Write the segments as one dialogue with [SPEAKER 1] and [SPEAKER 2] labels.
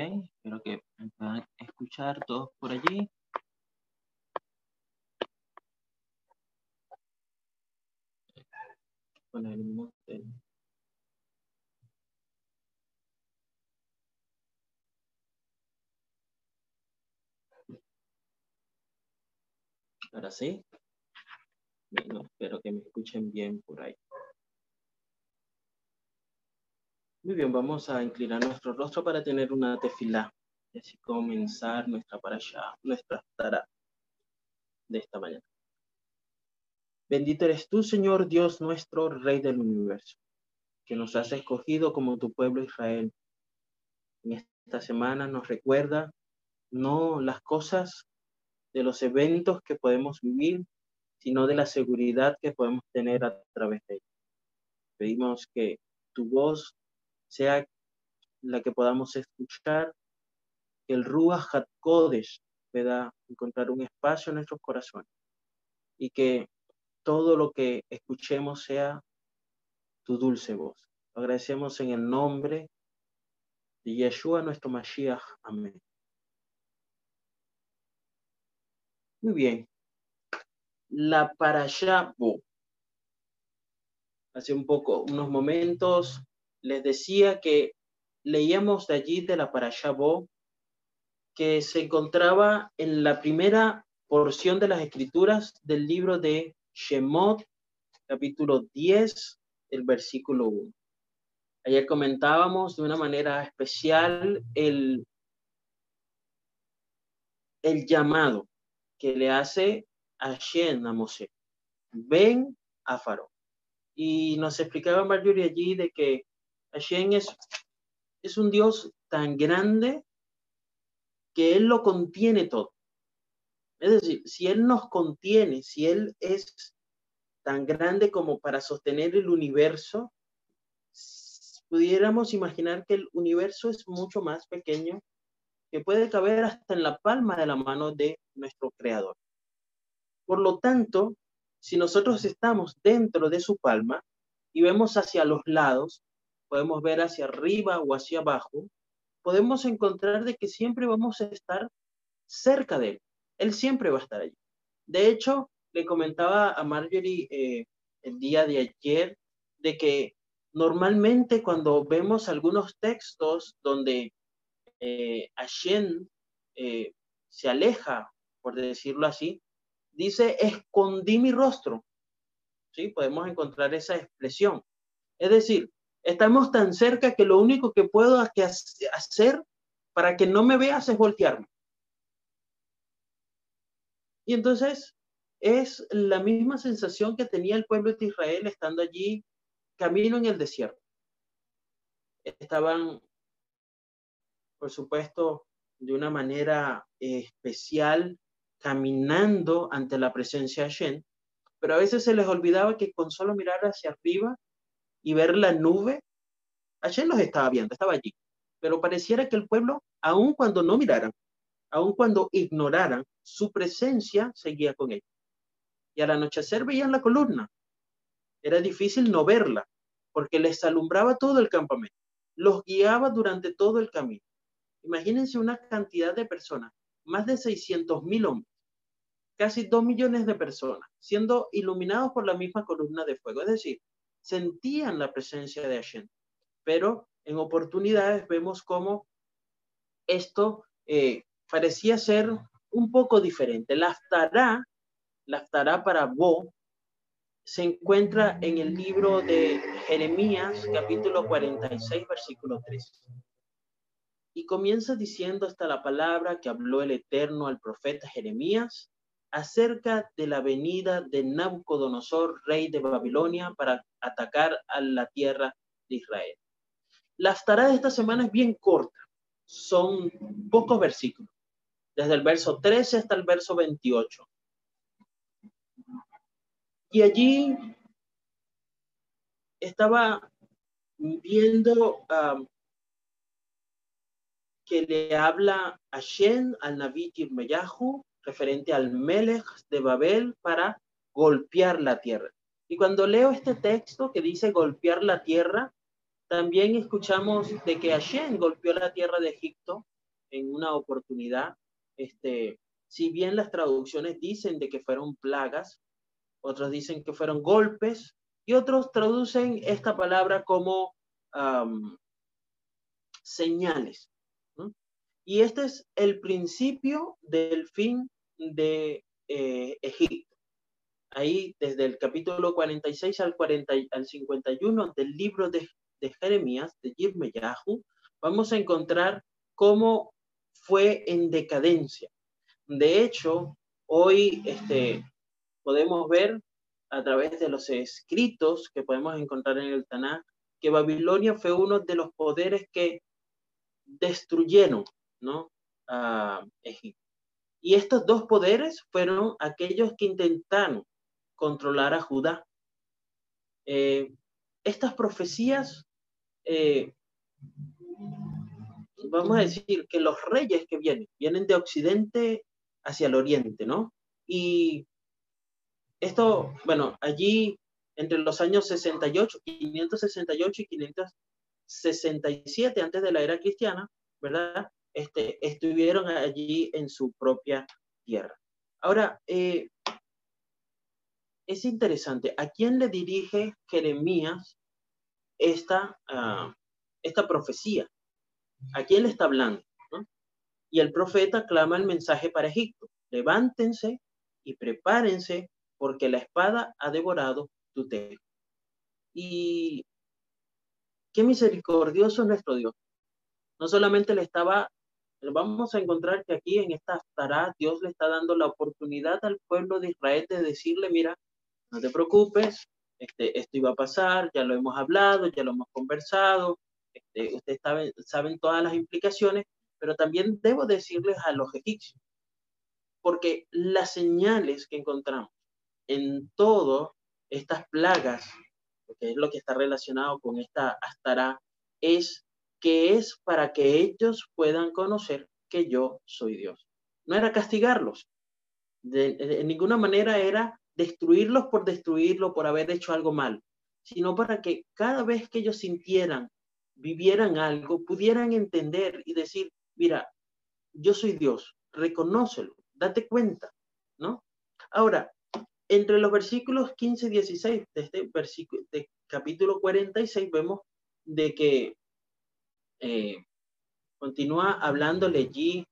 [SPEAKER 1] Espero que me puedan escuchar todos por allí. Poner un Ahora sí. Bueno, espero que me escuchen bien por ahí. Muy bien, vamos a inclinar nuestro rostro para tener una tefilá y así comenzar nuestra allá, nuestra tara de esta mañana. Bendito eres tú, Señor Dios nuestro, Rey del universo, que nos has escogido como tu pueblo Israel. En esta semana nos recuerda no las cosas de los eventos que podemos vivir, sino de la seguridad que podemos tener a través de ellos. Pedimos que tu voz sea la que podamos escuchar, que el Ruach HaKodesh pueda encontrar un espacio en nuestros corazones y que todo lo que escuchemos sea tu dulce voz. Lo agradecemos en el nombre de Yeshua, nuestro Mashiach. Amén. Muy bien. La parashá Hace un poco, unos momentos, les decía que leíamos de allí de la Parashá que se encontraba en la primera porción de las escrituras del libro de Shemot, capítulo 10, el versículo 1. Ayer comentábamos de una manera especial el, el llamado que le hace a Shen, a Moshe. Ven a Faro. Y nos explicaba Marjorie allí de que Hashem es, es un Dios tan grande que Él lo contiene todo. Es decir, si Él nos contiene, si Él es tan grande como para sostener el universo, pudiéramos imaginar que el universo es mucho más pequeño, que puede caber hasta en la palma de la mano de nuestro Creador. Por lo tanto, si nosotros estamos dentro de su palma y vemos hacia los lados, podemos ver hacia arriba o hacia abajo, podemos encontrar de que siempre vamos a estar cerca de él. Él siempre va a estar allí. De hecho, le comentaba a Marjorie eh, el día de ayer de que normalmente cuando vemos algunos textos donde eh, Hashem eh, se aleja, por decirlo así, dice, escondí mi rostro. ¿Sí? Podemos encontrar esa expresión. Es decir, Estamos tan cerca que lo único que puedo hacer para que no me veas es voltearme. Y entonces es la misma sensación que tenía el pueblo de Israel estando allí camino en el desierto. Estaban, por supuesto, de una manera especial caminando ante la presencia de Hashem, pero a veces se les olvidaba que con solo mirar hacia arriba y ver la nube, Hashem los estaba viendo, estaba allí. Pero pareciera que el pueblo, aun cuando no miraran, aun cuando ignoraran, su presencia seguía con ellos. Y al anochecer veían la columna. Era difícil no verla, porque les alumbraba todo el campamento. Los guiaba durante todo el camino. Imagínense una cantidad de personas, más de 600 mil hombres, casi dos millones de personas, siendo iluminados por la misma columna de fuego. Es decir, sentían la presencia de Hashem. Pero en oportunidades vemos cómo esto eh, parecía ser un poco diferente. La aftará, la aftará para Bo, se encuentra en el libro de Jeremías, capítulo 46, versículo 3. Y comienza diciendo hasta la palabra que habló el Eterno al profeta Jeremías acerca de la venida de Nabucodonosor, rey de Babilonia, para atacar a la tierra de Israel. La tareas de esta semana es bien corta, son pocos versículos, desde el verso 13 hasta el verso 28. Y allí estaba viendo um, que le habla a Shen, al Naví Yirmeyahu, referente al Melech de Babel para golpear la tierra. Y cuando leo este texto que dice golpear la tierra, También escuchamos de que Hashem golpeó la tierra de Egipto en una oportunidad. Este, si bien las traducciones dicen de que fueron plagas, otros dicen que fueron golpes y otros traducen esta palabra como señales. Y este es el principio del fin de eh, Egipto. Ahí, desde el capítulo 46 al, 40, al 51 del libro de, Jeremías, de Yirmeyahu, vamos a encontrar cómo fue en decadencia. De hecho, hoy este, podemos ver a través de los escritos que podemos encontrar en el Tanakh que Babilonia fue uno de los poderes que destruyeron ¿no? a Egipto. Y estos dos poderes fueron aquellos que intentaron controlar a Judá. Eh, estas profecías, eh, vamos a decir que los reyes que vienen, vienen de occidente hacia el oriente, ¿no? Y esto, bueno, allí entre los años 68, 568 y 567 antes de la era cristiana, ¿verdad? Este, estuvieron allí en su propia tierra. Ahora, eh, es interesante, ¿a quién le dirige Jeremías esta, ah, esta profecía? ¿A quién le está hablando? Y el profeta clama el mensaje para Egipto. Levántense y prepárense porque la espada ha devorado tu techo. Y qué misericordioso es nuestro Dios. No solamente le estaba, vamos a encontrar que aquí en esta tará Dios le está dando la oportunidad al pueblo de Israel de decirle, mira, no te preocupes, este, esto iba a pasar, ya lo hemos hablado, ya lo hemos conversado, este, ustedes saben, saben todas las implicaciones, pero también debo decirles a los egipcios, porque las señales que encontramos en todas estas plagas, que es lo que está relacionado con esta astará, es que es para que ellos puedan conocer que yo soy Dios. No era castigarlos, de, ninguna manera era destruirlos por destruirlo, por haber hecho algo mal, sino para que cada vez que ellos sintieran, vivieran algo, pudieran entender y decir, mira, yo soy Dios, reconócelo, date cuenta, ¿no? Ahora, entre los versículos 15 y 16 de este versículo, de capítulo 46, vemos de que eh, continúa hablándole allí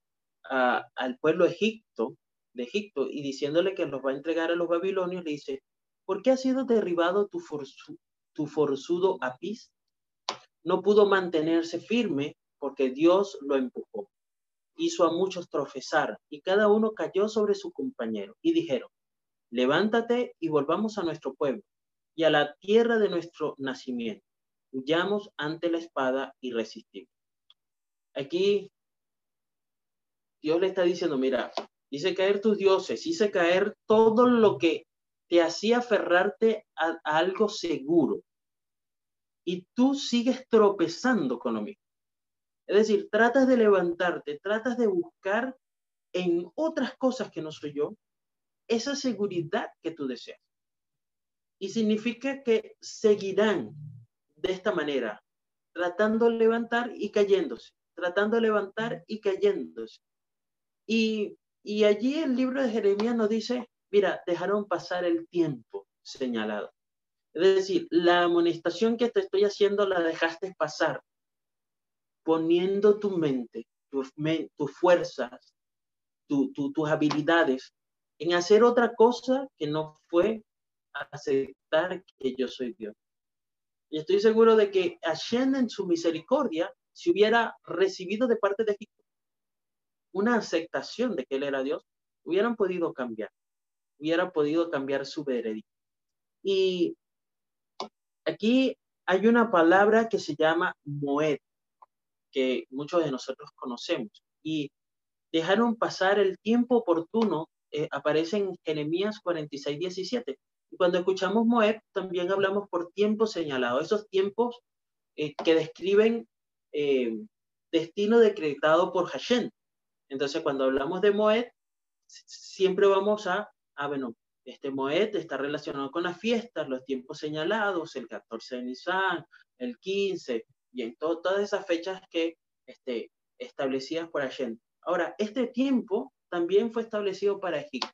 [SPEAKER 1] al pueblo Egipto, de Egipto y diciéndole que los va a entregar a los babilonios, le dice, ¿por qué ha sido derribado tu, tu forzudo Apis? No pudo mantenerse firme porque Dios lo empujó. Hizo a muchos tropezar y cada uno cayó sobre su compañero y dijeron, levántate y volvamos a nuestro pueblo y a la tierra de nuestro nacimiento. Huyamos ante la espada y resistimos. Aquí Dios le está diciendo, mira, hice caer tus dioses, hice caer todo lo que te hacía aferrarte a, algo seguro. Y tú sigues tropezando con lo mismo. Es decir, tratas de levantarte, tratas de buscar en otras cosas que no soy yo, esa seguridad que tú deseas. Y significa que seguirán de esta manera, tratando de levantar y cayéndose, tratando de levantar y cayéndose. Y, y allí el libro de Jeremías nos dice, mira, dejaron pasar el tiempo señalado. Es decir, la amonestación que te estoy haciendo la dejaste pasar, poniendo tu mente, tus, fuerzas, tus habilidades en hacer otra cosa que no fue aceptar que yo soy Dios. Y estoy seguro de que Hashem en su misericordia, si hubiera recibido de parte de Egipto una aceptación de que él era Dios, hubieran podido cambiar, hubiera podido cambiar su veredicto. Y aquí hay una palabra que se llama Moed, que muchos de nosotros conocemos. Y dejaron pasar el tiempo oportuno eh, aparece en Jeremías 46, 17. Y cuando escuchamos Moed, también hablamos por tiempo señalado, esos tiempos eh, que describen eh, destino decretado por Hashem. Entonces, cuando hablamos de Moed, siempre vamos a, ah, bueno, este Moed está relacionado con las fiestas, los tiempos señalados, el 14 de Nisan, el 15, y en todas esas fechas que este, establecidas por Hashem. Ahora, este tiempo también fue establecido para Egipto.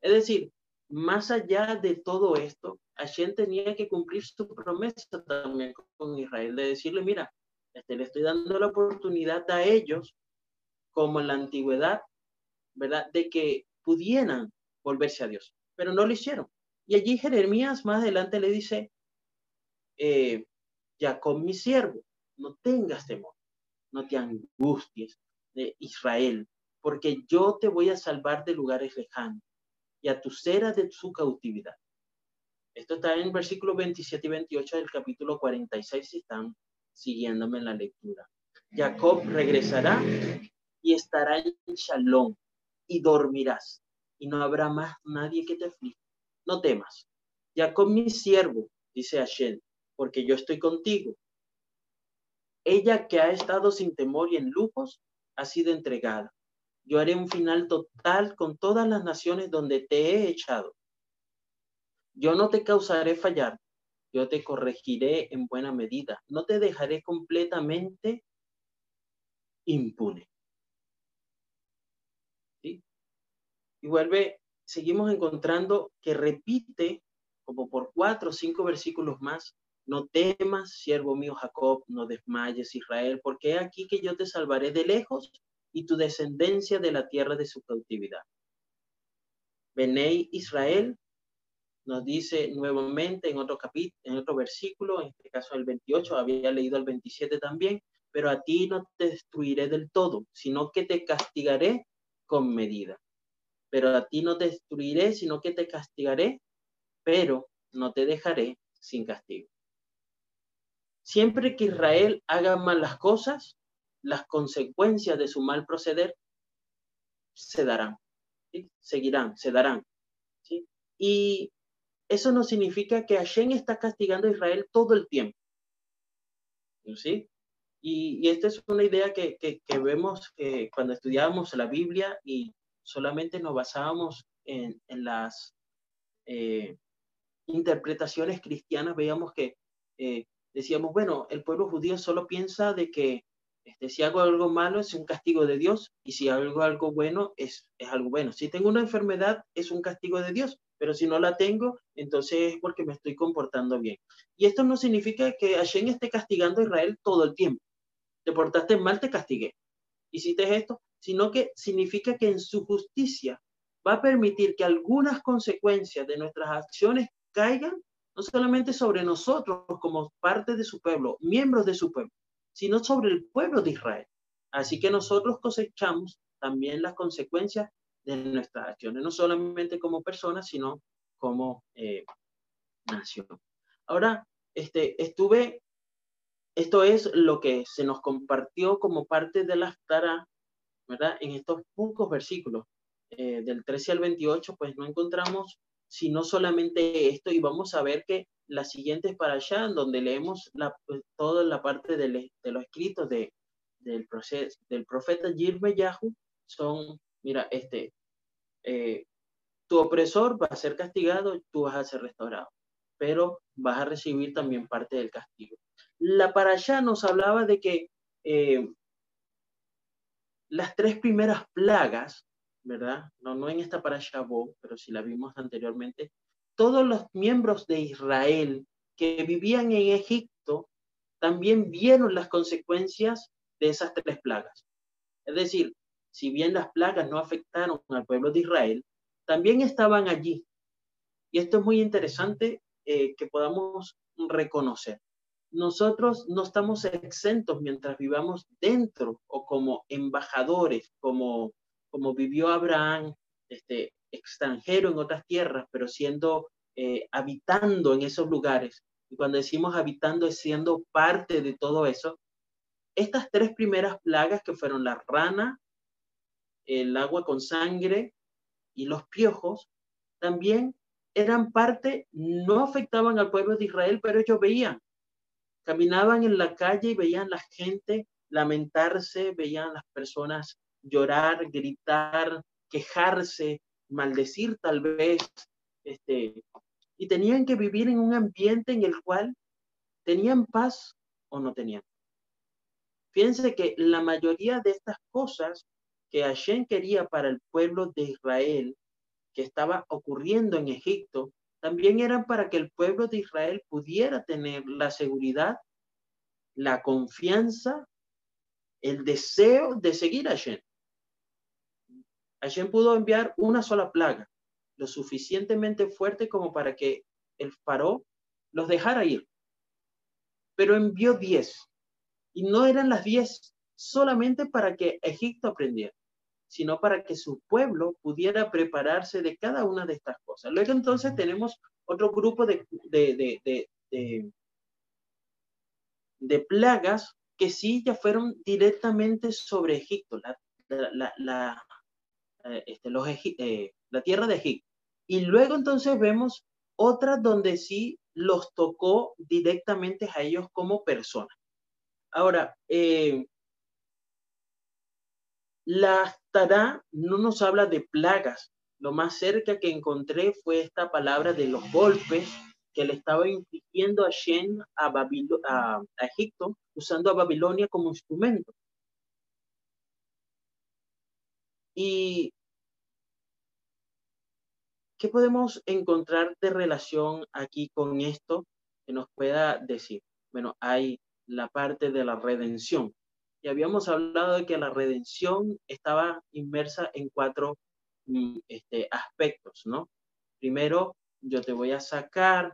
[SPEAKER 1] Es decir, más allá de todo esto, Hashem tenía que cumplir su promesa también con Israel, de decirle, mira, este, le estoy dando la oportunidad a ellos, como en la antigüedad, ¿verdad? De que pudieran volverse a Dios, pero no lo hicieron. Y allí Jeremías más adelante le dice, eh, Jacob mi siervo, no tengas temor, no te angusties de Israel, porque yo te voy a salvar de lugares lejanos y a tu cera de su cautividad. Esto está en versículos 27 y 28 del capítulo 46 si están siguiéndome en la lectura. Jacob regresará y estará en shalom y dormirás y no habrá más nadie que te aflige. No temas. Jacob mi siervo, dice Hashem, porque yo estoy contigo. Ella que ha estado sin temor y en lujos ha sido entregada. Yo haré un final total con todas las naciones donde te he echado. Yo no te causaré fallar, yo te corregiré en buena medida, no te dejaré completamente impune. ¿Sí? Y vuelve, seguimos encontrando que repite como por cuatro o cinco versículos más, no temas, siervo mío Jacob, no desmayes Israel, porque aquí que yo te salvaré de lejos y tu descendencia de la tierra de su cautividad. Benei Israel nos dice nuevamente en otro capítulo, en otro versículo, en este caso el 28, había leído el 27 también, pero a ti no te destruiré del todo, sino que te castigaré con medida. Pero a ti no te destruiré, sino que te castigaré, pero no te dejaré sin castigo. Siempre que Israel haga malas cosas, las consecuencias de su mal proceder se darán, seguirán, se darán. ¿sí? Y eso no significa que Hashem está castigando a Israel todo el tiempo. ¿Sí? Y, esta es una idea que, vemos que cuando estudiábamos la Biblia y solamente nos basábamos en, las eh, interpretaciones cristianas, veíamos que eh, decíamos, bueno, el pueblo judío solo piensa de que este, si hago algo malo es un castigo de Dios y si hago algo bueno es, es algo bueno. Si tengo una enfermedad es un castigo de Dios pero si no la tengo, entonces es porque me estoy comportando bien. Y esto no significa que Hashem esté castigando a Israel todo el tiempo. Te portaste mal, te castigué. Hiciste esto, sino que significa que en su justicia va a permitir que algunas consecuencias de nuestras acciones caigan no solamente sobre nosotros como parte de su pueblo, miembros de su pueblo, sino sobre el pueblo de Israel. Así que nosotros cosechamos también las consecuencias de nuestras acciones, no solamente como personas, sino como eh, nación. Ahora, este, estuve, esto es lo que se nos compartió como parte de la tara, ¿verdad? En estos pocos versículos, eh, del 13 al 28, pues no encontramos sino solamente esto y vamos a ver que las siguientes para allá, donde leemos la, pues, toda la parte de, de los escritos de, del, proceso, del profeta Yirmeyahu, son Mira, este, eh, tu opresor va a ser castigado, tú vas a ser restaurado, pero vas a recibir también parte del castigo. La para allá nos hablaba de que eh, las tres primeras plagas, ¿verdad? No, no en esta para allá, pero si la vimos anteriormente, todos los miembros de Israel que vivían en Egipto también vieron las consecuencias de esas tres plagas. Es decir, si bien las plagas no afectaron al pueblo de Israel, también estaban allí. Y esto es muy interesante eh, que podamos reconocer. Nosotros no estamos exentos mientras vivamos dentro o como embajadores, como, como vivió Abraham, este, extranjero en otras tierras, pero siendo, eh, habitando en esos lugares. Y cuando decimos habitando es siendo parte de todo eso. Estas tres primeras plagas que fueron la rana, el agua con sangre y los piojos, también eran parte, no afectaban al pueblo de Israel, pero ellos veían, caminaban en la calle y veían la gente lamentarse, veían las personas llorar, gritar, quejarse, maldecir tal vez, este, y tenían que vivir en un ambiente en el cual tenían paz o no tenían. Fíjense que la mayoría de estas cosas que Hashem quería para el pueblo de Israel, que estaba ocurriendo en Egipto, también eran para que el pueblo de Israel pudiera tener la seguridad, la confianza, el deseo de seguir a Hashem. Hashem pudo enviar una sola plaga, lo suficientemente fuerte como para que el faraón los dejara ir. Pero envió diez. Y no eran las diez solamente para que Egipto aprendiera, sino para que su pueblo pudiera prepararse de cada una de estas cosas. Luego entonces tenemos otro grupo de, de, de, de, plagas que sí ya fueron directamente sobre Egipto, la, la, eh, este, los, eh, la tierra de Egipto. Y luego entonces vemos otras donde sí los tocó directamente a ellos como personas. Ahora, eh, la Tará no nos habla de plagas. Lo más cerca que encontré fue esta palabra de los golpes que le estaba infligiendo a Shen a Egipto, usando a Babilonia como instrumento. ¿Y qué podemos encontrar de relación aquí con esto que nos pueda decir? Bueno, hay la parte de la redención. Y habíamos hablado de que la redención estaba inmersa en cuatro mm, este, aspectos, ¿no? Primero, yo te voy a sacar,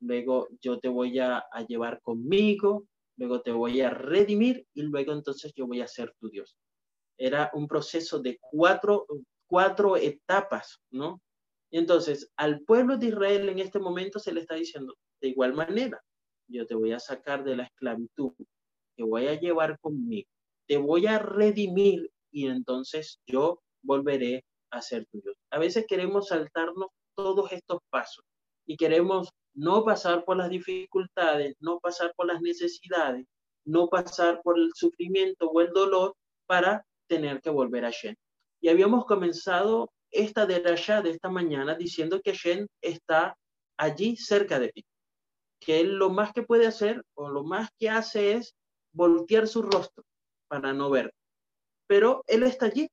[SPEAKER 1] luego yo te voy a, a llevar conmigo, luego te voy a redimir y luego entonces yo voy a ser tu Dios era un proceso de cuatro, cuatro etapas, ¿no? Entonces, al pueblo de Israel en este momento se le está diciendo, de igual manera, yo te voy a sacar de la esclavitud, te voy a llevar conmigo, te voy a redimir y entonces yo volveré a ser tuyo. A veces queremos saltarnos todos estos pasos y queremos no pasar por las dificultades, no pasar por las necesidades, no pasar por el sufrimiento o el dolor para tener que volver a Shen. Y habíamos comenzado esta de allá de esta mañana diciendo que Shen está allí cerca de ti, que él lo más que puede hacer o lo más que hace es voltear su rostro para no ver. Pero él está allí.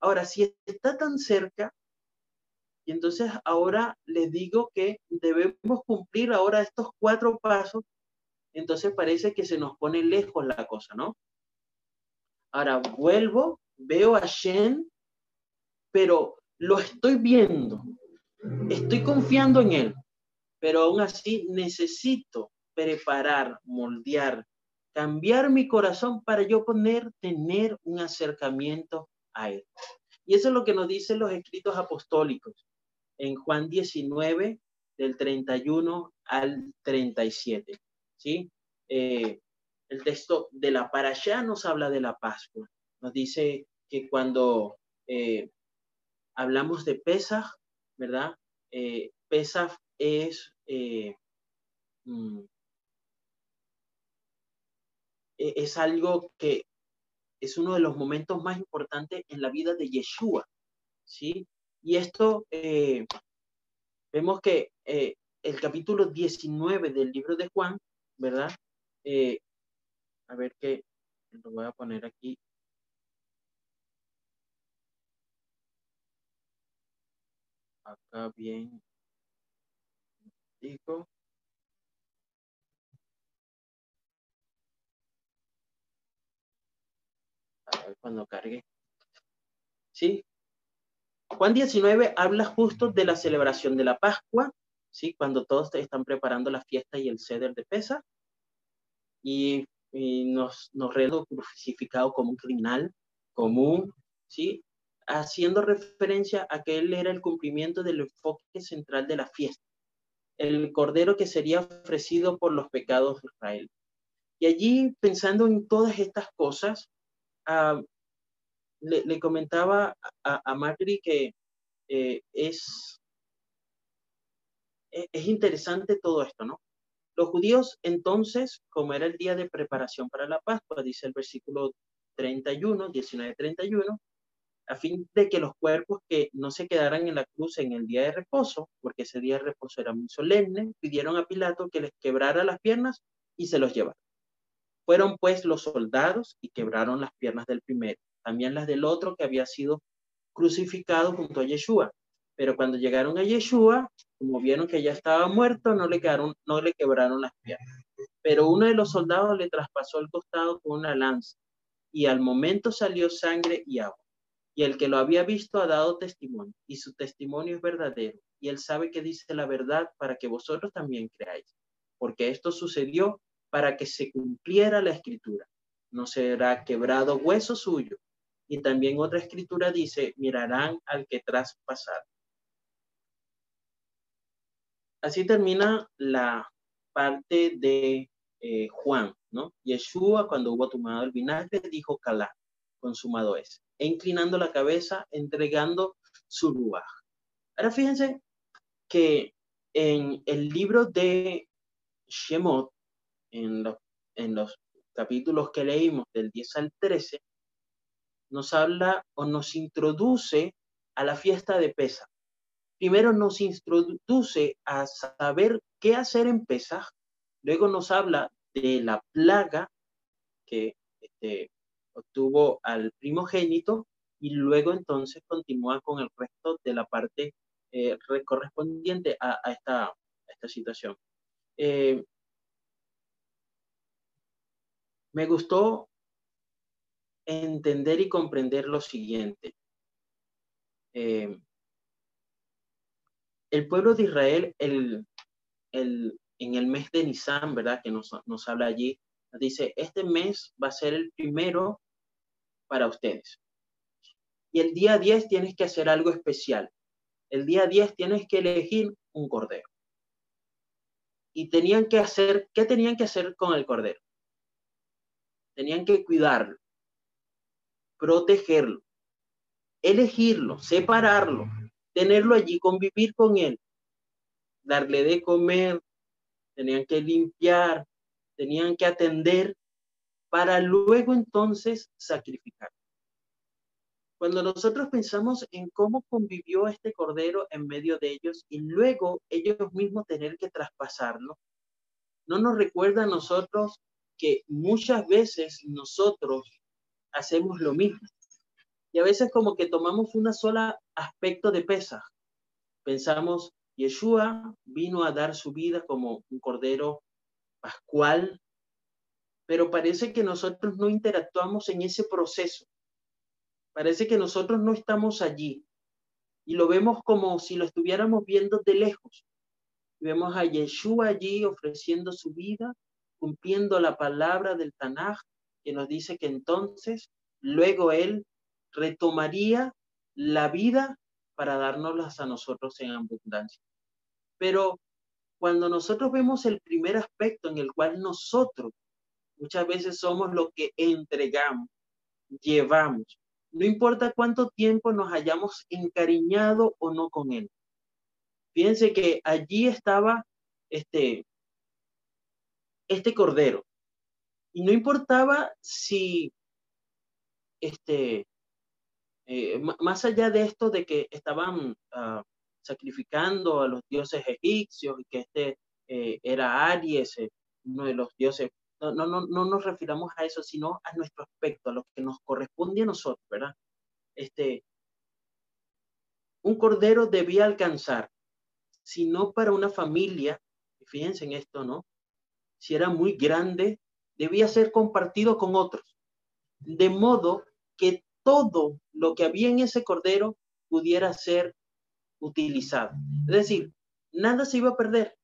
[SPEAKER 1] Ahora, si está tan cerca, y entonces ahora le digo que debemos cumplir ahora estos cuatro pasos, entonces parece que se nos pone lejos la cosa, ¿no? Ahora vuelvo, veo a Shen, pero lo estoy viendo, estoy confiando en él, pero aún así necesito preparar, moldear, cambiar mi corazón para yo poder tener un acercamiento a él. Y eso es lo que nos dicen los escritos apostólicos en Juan 19, del 31 al 37. ¿sí? Eh, el texto de la allá nos habla de la Pascua. Nos dice que cuando eh, hablamos de Pesaj, ¿verdad? Eh, Pesaj es, eh, mm, e-, es algo que es uno de los momentos más importantes en la vida de Yeshua, ¿sí? Y esto, eh, vemos que el capítulo 19 del libro de Juan, ¿verdad? A ver qué lo voy a poner aquí. Acá bien. Digo. A ver cuando cargue. Sí. Juan 19 habla justo de la celebración de la Pascua, ¿sí? Cuando todos están preparando la fiesta y el ceder de pesa. Y y nos, nos crucificado como un criminal común, ¿sí? Haciendo referencia a que él era el cumplimiento del enfoque central de la fiesta, el cordero que sería ofrecido por los pecados de Israel. Y allí, pensando en todas estas cosas, ah, le, comentaba a, a que eh, es, e, es interesante todo esto, ¿no? Los judíos entonces, como era el día de preparación para la Pascua, dice el versículo 31, 19-31, a fin de que los cuerpos que no se quedaran en la cruz en el día de reposo, porque ese día de reposo era muy solemne, pidieron a Pilato que les quebrara las piernas y se los llevara. Fueron pues los soldados y quebraron las piernas del primero, también las del otro que había sido crucificado junto a Yeshua. Pero cuando llegaron a Yeshua, como vieron que ya estaba muerto, no le, quedaron, no le quebraron las piernas. Pero uno de los soldados le traspasó el costado con una lanza y al momento salió sangre y agua. Y el que lo había visto ha dado testimonio y su testimonio es verdadero. Y él sabe que dice la verdad para que vosotros también creáis. Porque esto sucedió para que se cumpliera la escritura. No será quebrado hueso suyo. Y también otra escritura dice, mirarán al que traspasar. Así termina la parte de eh, Juan, ¿no? Yeshua, cuando hubo tomado el vinagre, dijo Calá, consumado es, e inclinando la cabeza, entregando su ruaj. Ahora fíjense que en el libro de Shemot, en los, en los capítulos que leímos del 10 al 13, nos habla o nos introduce a la fiesta de Pesach. Primero nos introduce a saber qué hacer en Pesach, luego nos habla de la plaga que este, obtuvo al primogénito y luego entonces continúa con el resto de la parte eh, correspondiente a, esta, esta, situación. Eh, me gustó entender y comprender lo siguiente. Eh, el pueblo de Israel, el, el, en el mes de Nisan, ¿verdad? Que nos, nos habla allí, dice, este mes va a ser el primero para ustedes. Y el día 10 tienes que hacer algo especial. El día 10 tienes que elegir un cordero. Y tenían que hacer, ¿qué tenían que hacer con el cordero? Tenían que cuidarlo, protegerlo, elegirlo, separarlo, tenerlo allí, convivir con él, darle de comer, tenían que limpiar, tenían que atender para luego entonces sacrificar. Cuando nosotros pensamos en cómo convivió este cordero en medio de ellos y luego ellos mismos tener que traspasarlo, no nos recuerda a nosotros que muchas veces nosotros hacemos lo mismo. Y a veces como que tomamos una sola aspecto de pesa. Pensamos, Yeshua vino a dar su vida como un cordero pascual, pero parece que nosotros no interactuamos en ese proceso. Parece que nosotros no estamos allí y lo vemos como si lo estuviéramos viendo de lejos. Vemos a Yeshua allí ofreciendo su vida, cumpliendo la palabra del Tanaj, que nos dice que entonces luego él retomaría la vida para dárnoslas a nosotros en abundancia. Pero cuando nosotros vemos el primer aspecto en el cual nosotros muchas veces somos lo que entregamos, llevamos, no importa cuánto tiempo nos hayamos encariñado o no con él. Fíjense que allí estaba este, este cordero. Y no importaba si este, eh, más allá de esto de que estaban ah, sacrificando a los dioses egipcios y que este eh, era Aries, eh, uno de los dioses, no, no, no, no nos refiramos a eso, sino a nuestro aspecto, a lo que nos corresponde a nosotros, ¿verdad? Este, un cordero debía alcanzar, si no para una familia, fíjense en esto, ¿no? Si era muy grande, debía ser compartido con otros, de modo que todo lo que había en ese cordero pudiera ser utilizado. Es decir, nada se iba a perder.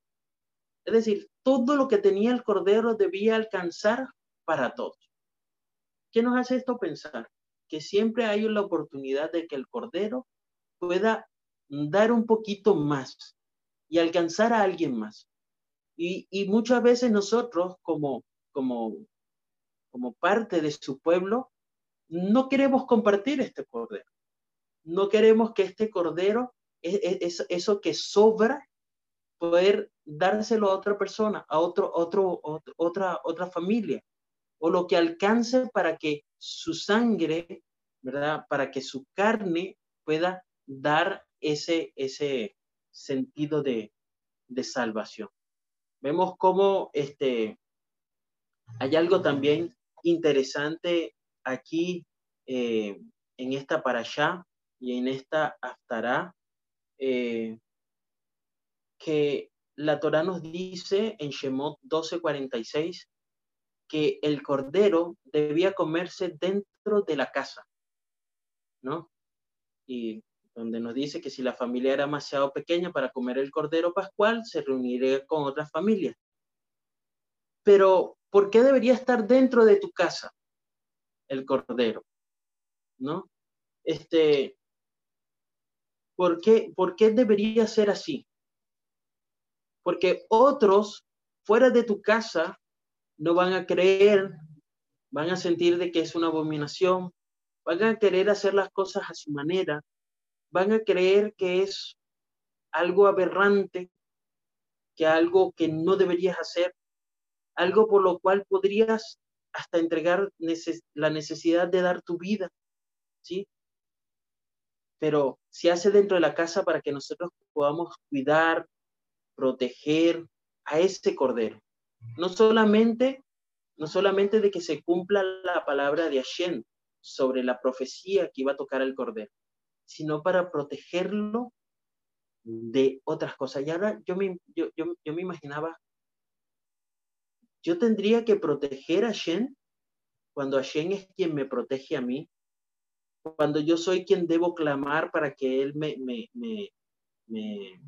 [SPEAKER 1] Es decir, todo lo que tenía el cordero debía alcanzar para todos. ¿Qué nos hace esto pensar? Que siempre hay la oportunidad de que el cordero pueda dar un poquito más y alcanzar a alguien más. Y, y muchas veces nosotros como, como, como parte de su pueblo no queremos compartir este cordero. No queremos que este cordero, es, eso que sobra, poder dárselo a otra persona, a otro, otra, otra familia, o lo que alcance para que su sangre, ¿verdad? Para que su carne pueda dar ese, ese sentido de, de salvación. Vemos cómo este, Hay algo también interesante aquí eh, en esta allá y en esta aftará, eh, que la Torah nos dice en Shemot 12:46 que el cordero debía comerse dentro de la casa, ¿no? Y donde nos dice que si la familia era demasiado pequeña para comer el cordero pascual, se reuniría con otras familias. Pero, ¿por qué debería estar dentro de tu casa el cordero? ¿No? Este, ¿por qué, ¿por qué debería ser así? Porque otros fuera de tu casa no van a creer, van a sentir de que es una abominación, van a querer hacer las cosas a su manera, van a creer que es algo aberrante, que algo que no deberías hacer, algo por lo cual podrías hasta entregar la necesidad de dar tu vida, ¿sí? Pero se hace dentro de la casa para que nosotros podamos cuidar, proteger a ese cordero. No solamente, no solamente de que se cumpla la palabra de Hashem sobre la profecía que iba a tocar el cordero, sino para protegerlo de otras cosas. Y ahora yo me, yo, yo, me imaginaba, yo tendría que proteger a Shen cuando Hashem es quien me protege a mí, cuando yo soy quien debo clamar para que Él me, me, me, me,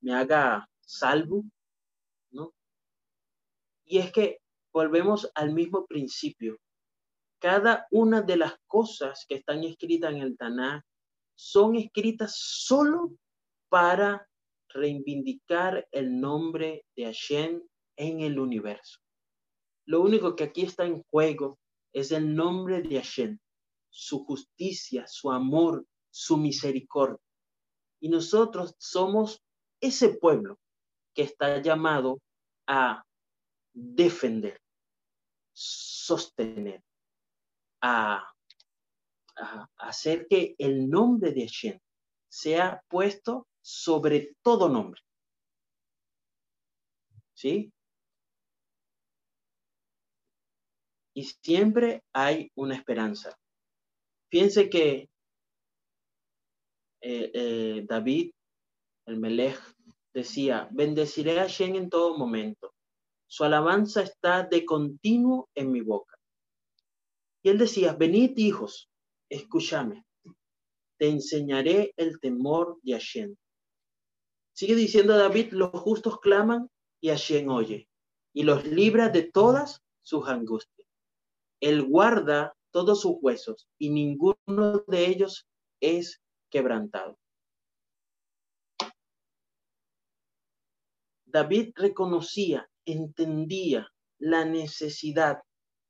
[SPEAKER 1] me, haga salvo, ¿no? Y es que volvemos al mismo principio. Cada una de las cosas que están escritas en el Tanakh son escritas solo para reivindicar el nombre de Hashem en el universo. Lo único que aquí está en juego es el nombre de Hashem, su justicia, su amor, su misericordia. Y nosotros somos ese pueblo que está llamado a defender, sostener, a, hacer que el nombre de Hashem sea puesto sobre todo nombre. ¿Sí? Y siempre hay una esperanza. Piense que eh, eh, David, el Melech, decía, bendeciré a Hashem en todo momento. Su alabanza está de continuo en mi boca. Y él decía, venid hijos, escúchame, te enseñaré el temor de Hashem. Sigue diciendo David, los justos claman y Hashem oye, y los libra de todas sus angustias. Él guarda todos sus huesos y ninguno de ellos es quebrantado. David reconocía, entendía la necesidad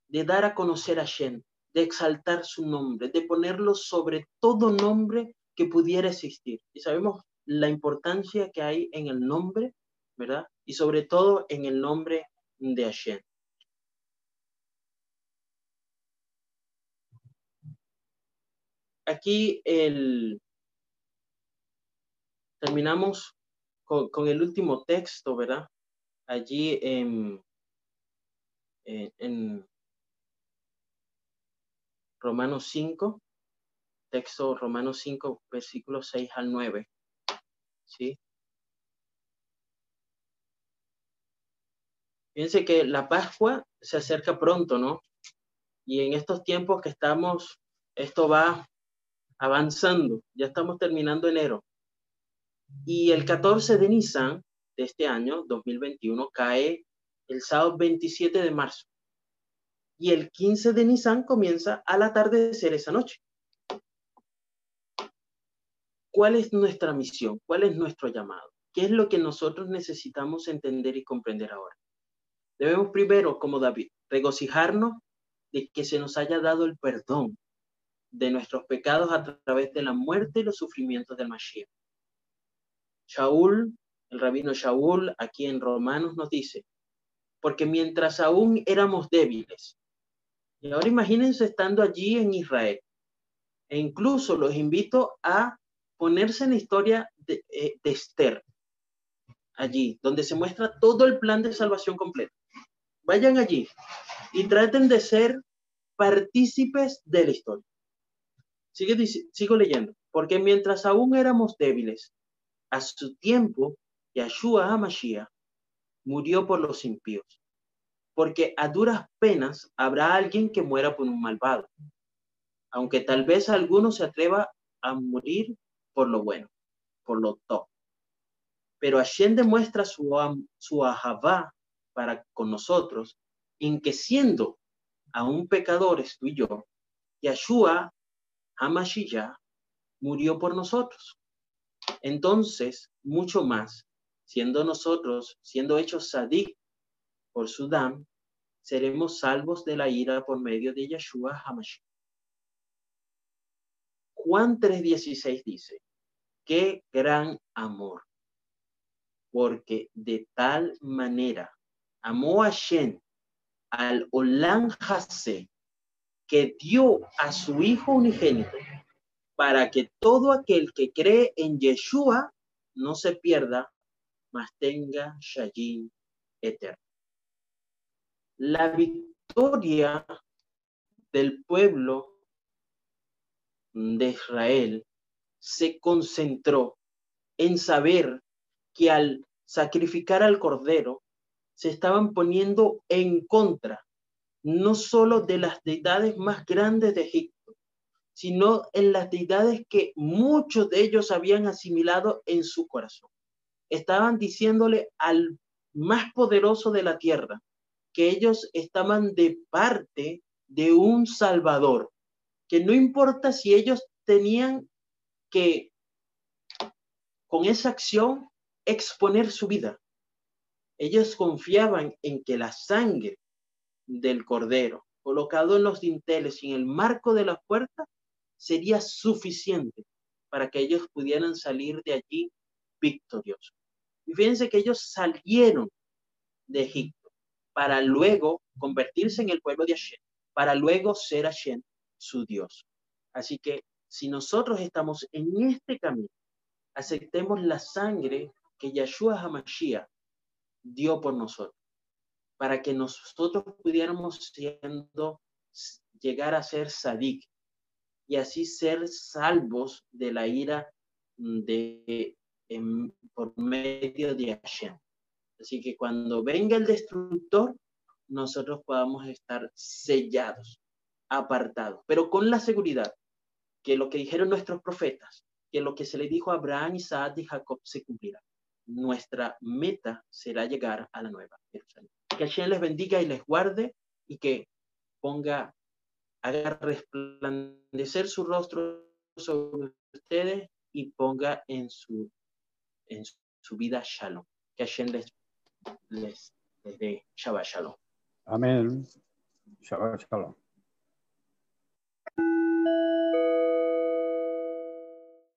[SPEAKER 1] de dar a conocer a Shen, de exaltar su nombre, de ponerlo sobre todo nombre que pudiera existir. Y sabemos la importancia que hay en el nombre, ¿verdad? Y sobre todo en el nombre de Hashem. Aquí el, terminamos con, el último texto, ¿verdad? Allí en, en Romanos 5, texto Romanos 5, versículos 6 al 9. ¿Sí? Fíjense que la Pascua se acerca pronto, ¿no? Y en estos tiempos que estamos, esto va avanzando, ya estamos terminando enero. Y el 14 de Nisan de este año, 2021, cae el sábado 27 de marzo y el 15 de Nisan comienza al atardecer esa noche. ¿Cuál es nuestra misión? ¿Cuál es nuestro llamado? ¿Qué es lo que nosotros necesitamos entender y comprender ahora? Debemos primero, como David, regocijarnos de que se nos haya dado el perdón de nuestros pecados a través de la muerte y los sufrimientos del Mashiach. Shaul, el rabino Shaul, aquí en Romanos nos dice, porque mientras aún éramos débiles, y ahora imagínense estando allí en Israel. E incluso los invito a ponerse en la historia de, eh, Esther. allí, donde se muestra todo el plan de salvación completo. Vayan allí y traten de ser partícipes de la historia. Sigue, sigo leyendo, porque mientras aún éramos débiles, a su tiempo, Yahshua HaMashiach murió por los impíos, porque a duras penas habrá alguien que muera por un malvado, aunque tal vez alguno se atreva a morir por lo bueno, por lo top. Pero Hashem demuestra su, su para con nosotros en que siendo aún pecadores tú y yo, Yahshua Hamashiach murió por nosotros. Entonces, mucho más, siendo nosotros, siendo hechos sadik por Sudán, seremos salvos de la ira por medio de Yahshua Hamashiach. Juan 3:16 dice, qué gran amor, porque de tal manera amó a Shen al Olam Hase, que dio a su Hijo unigénito, para que todo aquel que cree en Yeshua no se pierda, mas tenga Shayin eterno. La victoria del pueblo de Israel se concentró en saber que al sacrificar al cordero se estaban poniendo en contra no solo de las deidades más grandes de Egipto, sino en las deidades que muchos de ellos habían asimilado en su corazón. Estaban diciéndole al más poderoso de la tierra que ellos estaban de parte de un Salvador, que no importa si ellos tenían que con esa acción exponer su vida, ellos confiaban en que la sangre del cordero colocado en los dinteles y en el marco de la puerta sería suficiente para que ellos pudieran salir de allí victoriosos. Y fíjense que ellos salieron de Egipto para luego convertirse en el pueblo de Hashem, para luego ser Hashem su Dios. Así que si nosotros estamos en este camino, aceptemos la sangre que Yahshua HaMashiach dio por nosotros, para que nosotros pudiéramos siendo, llegar a ser sadik y así ser salvos de la ira de, por medio de Hashem. Así que cuando venga el destructor, nosotros podamos estar sellados, apartados, pero con la seguridad que lo que dijeron nuestros profetas, que lo que se le dijo a Abraham, Isaac y Jacob se cumplirá nuestra meta será llegar a la nueva Jerusalén. Que Hashem les bendiga y les guarde y que ponga, haga resplandecer su rostro sobre ustedes y ponga en su, en su vida shalom. Que Hashem les, les, les dé Shabbat shalom.
[SPEAKER 2] Amén. Shabbat shalom. Thank you.